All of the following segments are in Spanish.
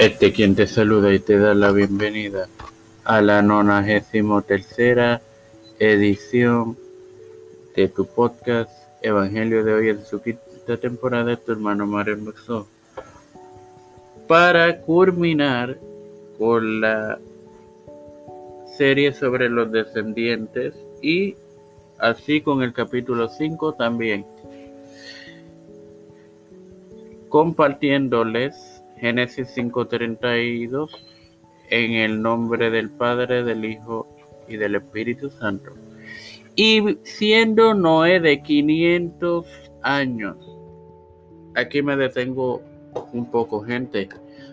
Este quien te saluda y te da la bienvenida a la 93 tercera edición de tu podcast Evangelio de hoy en su quinta temporada de tu hermano Mario Maxo. Para culminar con la serie sobre los descendientes y así con el capítulo 5 también compartiéndoles Génesis 5:32, en el nombre del Padre, del Hijo y del Espíritu Santo. Y siendo Noé de 500 años, aquí me detengo un poco, gente.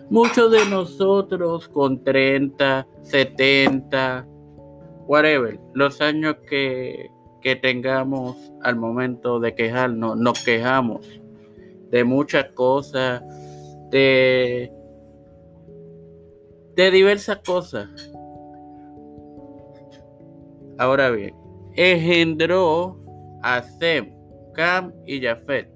Muchos de nosotros con 30, 70, whatever, los años que, que tengamos al momento de quejarnos, nos quejamos de muchas cosas, de, diversas cosas. Ahora bien, engendró a Sem, Cam y Jafet.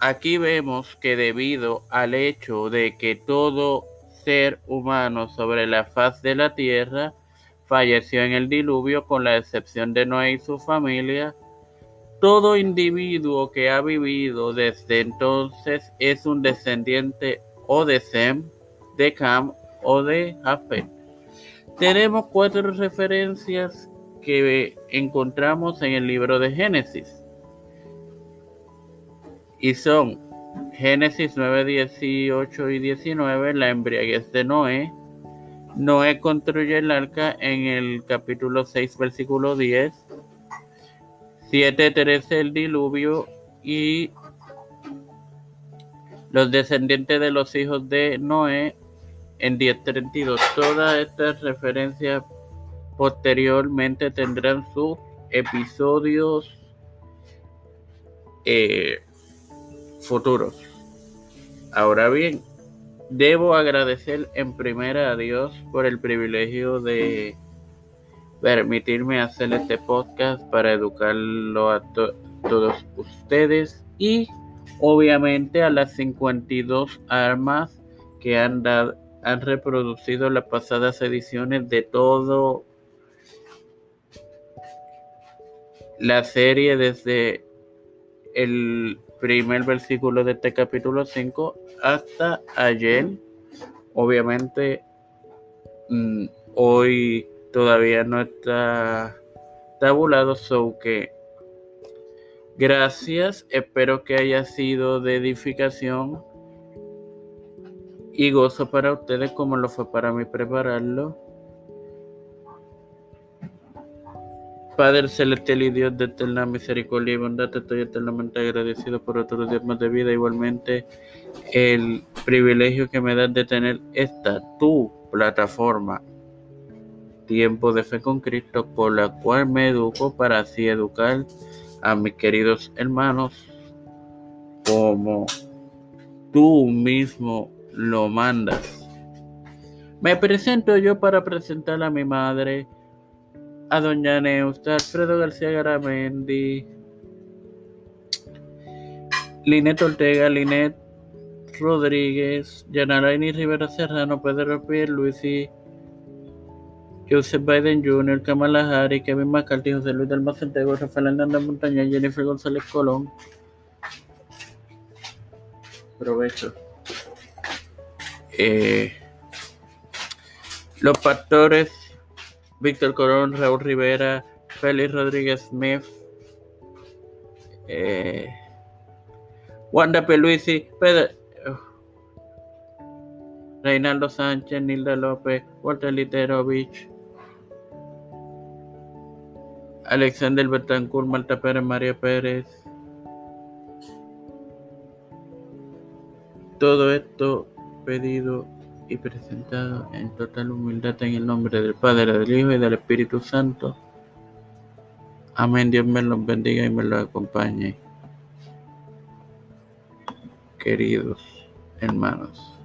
Aquí vemos que debido al hecho de que todo ser humano sobre la faz de la tierra falleció en el diluvio con la excepción de Noé y su familia, todo individuo que ha vivido desde entonces es un descendiente o de Sem, de Cam o de Jafet. Tenemos cuatro referencias que encontramos en el libro de Génesis. Y son Génesis 9, 18 y 19, la embriaguez de Noé. Noé construye el arca en el capítulo 6, versículo 10. 7.13 el diluvio y los descendientes de los hijos de Noé en 10.32. Todas estas referencias posteriormente tendrán sus episodios eh, futuros. Ahora bien, debo agradecer en primera a Dios por el privilegio de permitirme hacer este podcast para educarlo a todos ustedes y obviamente a las 52 armas que han, han reproducido las pasadas ediciones de todo la serie desde el primer versículo de este capítulo 5 hasta ayer. Obviamente, mm, hoy todavía no está tabulado, so que gracias, espero que haya sido de edificación y gozo para ustedes como lo fue para mí prepararlo. Padre celestial y Dios de eterna misericordia y bondad, estoy eternamente agradecido por otros días más de vida. Igualmente, el privilegio que me das de tener esta tu plataforma tiempo de fe con Cristo, por la cual me educo para así educar a mis queridos hermanos como tú mismo lo mandas. Me presento yo para presentar a mi madre, a doña Neusta, Alfredo García Garamendi, Linet Ortega, Linet Rodríguez, Yanaraini Rivera Serrano, Pedro Luisi Joseph Biden Jr., Kamala Harris, Kevin McCarthy, José Luis del Macentego, Rafael Hernández Montaña, Jennifer González Colón. Provecho. Eh, los pastores Víctor Colón, Raúl Rivera, Félix Rodríguez Smith, eh, Wanda Peluisi, Pedro, Reinaldo Sánchez, Nilda López, Walter Literovich, Alexander Betancourt, Marta Pérez, María Pérez. Todo esto pedido y presentado en total humildad en el nombre del Padre, del Hijo y del Espíritu Santo. Amén. Dios me los bendiga y me los acompañe. Queridos hermanos.